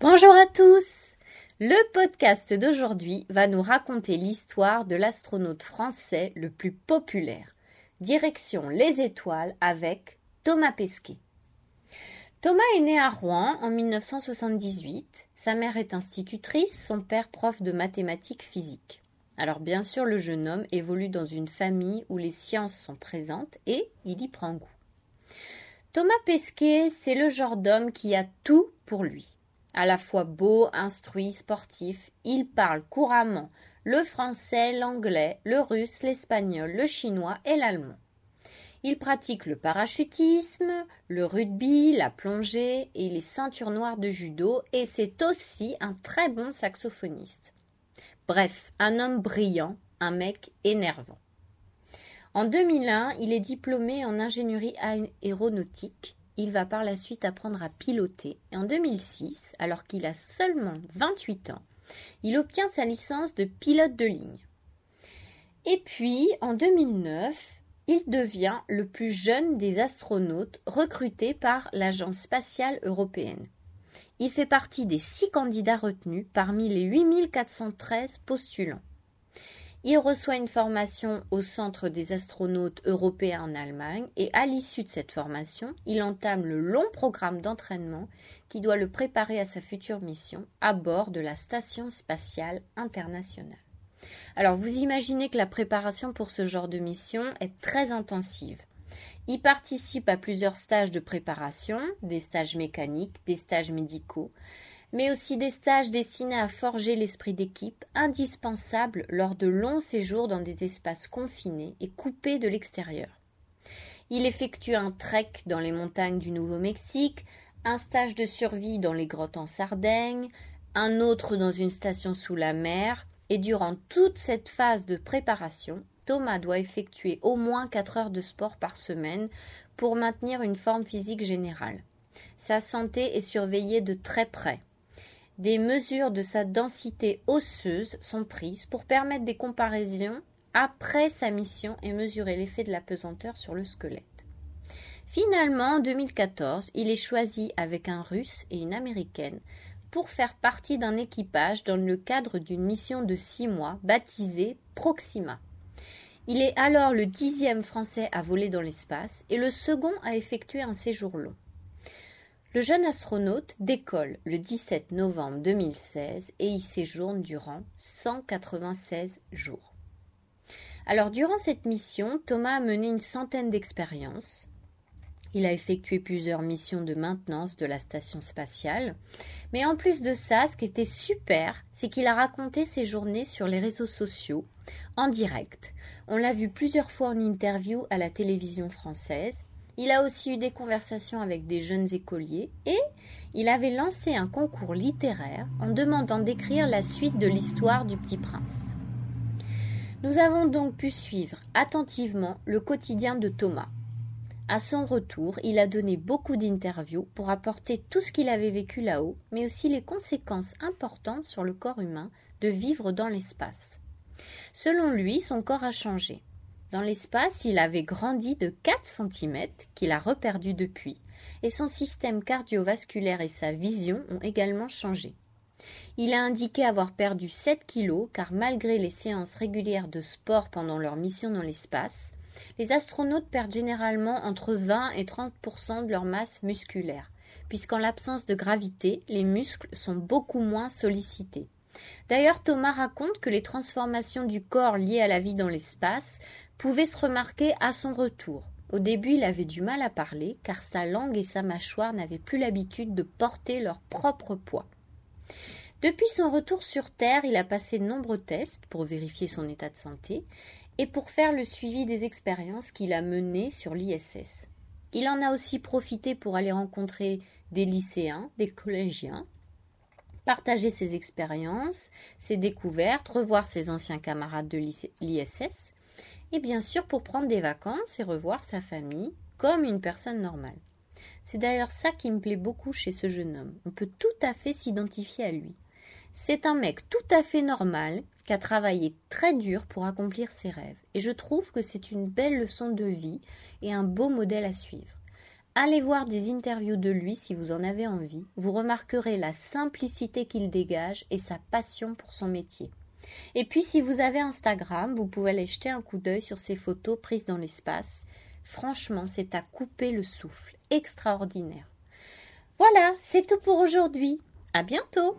Bonjour à tous Le podcast d'aujourd'hui va nous raconter l'histoire de l'astronaute français le plus populaire. Direction les étoiles avec Thomas Pesquet. Thomas est né à Rouen en 1978. Sa mère est institutrice, son père prof de mathématiques physiques. Alors bien sûr, le jeune homme évolue dans une famille où les sciences sont présentes et il y prend goût. Thomas Pesquet, c'est le genre d'homme qui a tout pour lui. À la fois beau, instruit, sportif, il parle couramment le français, l'anglais, le russe, l'espagnol, le chinois et l'allemand. Il pratique le parachutisme, le rugby, la plongée et les ceintures noires de judo et c'est aussi un très bon saxophoniste. Bref, un homme brillant, un mec énervant. En 2001, il est diplômé en ingénierie aéronautique. Il va par la suite apprendre à piloter. Et en 2006, alors qu'il a seulement 28 ans, il obtient sa licence de pilote de ligne. Et puis, en 2009, il devient le plus jeune des astronautes recrutés par l'Agence spatiale européenne. Il fait partie des six candidats retenus parmi les 8413 postulants. Il reçoit une formation au Centre des astronautes européens en Allemagne et à l'issue de cette formation, il entame le long programme d'entraînement qui doit le préparer à sa future mission à bord de la Station spatiale internationale. Alors vous imaginez que la préparation pour ce genre de mission est très intensive. Il participe à plusieurs stages de préparation, des stages mécaniques, des stages médicaux, mais aussi des stages destinés à forger l'esprit d'équipe, indispensables lors de longs séjours dans des espaces confinés et coupés de l'extérieur. Il effectue un trek dans les montagnes du Nouveau-Mexique, un stage de survie dans les grottes en Sardaigne, un autre dans une station sous la mer, et durant toute cette phase de préparation, Thomas doit effectuer au moins 4 heures de sport par semaine pour maintenir une forme physique générale. Sa santé est surveillée de très près. Des mesures de sa densité osseuse sont prises pour permettre des comparaisons après sa mission et mesurer l'effet de la pesanteur sur le squelette. Finalement, en 2014, il est choisi avec un Russe et une Américaine pour faire partie d'un équipage dans le cadre d'une mission de six mois baptisée Proxima. Il est alors le dixième Français à voler dans l'espace et le second à effectuer un séjour long. Le jeune astronaute décolle le 17 novembre 2016 et y séjourne durant 196 jours. Alors durant cette mission, Thomas a mené une centaine d'expériences, il a effectué plusieurs missions de maintenance de la station spatiale. Mais en plus de ça, ce qui était super, c'est qu'il a raconté ses journées sur les réseaux sociaux, en direct. On l'a vu plusieurs fois en interview à la télévision française. Il a aussi eu des conversations avec des jeunes écoliers et il avait lancé un concours littéraire en demandant d'écrire la suite de l'histoire du petit prince. Nous avons donc pu suivre attentivement le quotidien de Thomas. À son retour, il a donné beaucoup d'interviews pour apporter tout ce qu'il avait vécu là-haut, mais aussi les conséquences importantes sur le corps humain de vivre dans l'espace. Selon lui, son corps a changé. Dans l'espace, il avait grandi de 4 cm qu'il a reperdu depuis, et son système cardiovasculaire et sa vision ont également changé. Il a indiqué avoir perdu 7 kilos car malgré les séances régulières de sport pendant leur mission dans l'espace, les astronautes perdent généralement entre 20 et 30% de leur masse musculaire, puisqu'en l'absence de gravité, les muscles sont beaucoup moins sollicités. D'ailleurs, Thomas raconte que les transformations du corps liées à la vie dans l'espace pouvaient se remarquer à son retour. Au début, il avait du mal à parler, car sa langue et sa mâchoire n'avaient plus l'habitude de porter leur propre poids. Depuis son retour sur Terre, il a passé de nombreux tests pour vérifier son état de santé, et pour faire le suivi des expériences qu'il a menées sur l'ISS. Il en a aussi profité pour aller rencontrer des lycéens, des collégiens, partager ses expériences, ses découvertes, revoir ses anciens camarades de l'ISS, bien sûr pour prendre des vacances et revoir sa famille comme une personne normale. C'est d'ailleurs ça qui me plaît beaucoup chez ce jeune homme. On peut tout à fait s'identifier à lui. C'est un mec tout à fait normal qui a travaillé très dur pour accomplir ses rêves. Et je trouve que c'est une belle leçon de vie et un beau modèle à suivre. Allez voir des interviews de lui si vous en avez envie. Vous remarquerez la simplicité qu'il dégage et sa passion pour son métier. Et puis si vous avez Instagram, vous pouvez aller jeter un coup d'œil sur ses photos prises dans l'espace. Franchement, c'est à couper le souffle. Extraordinaire. Voilà, c'est tout pour aujourd'hui. À bientôt.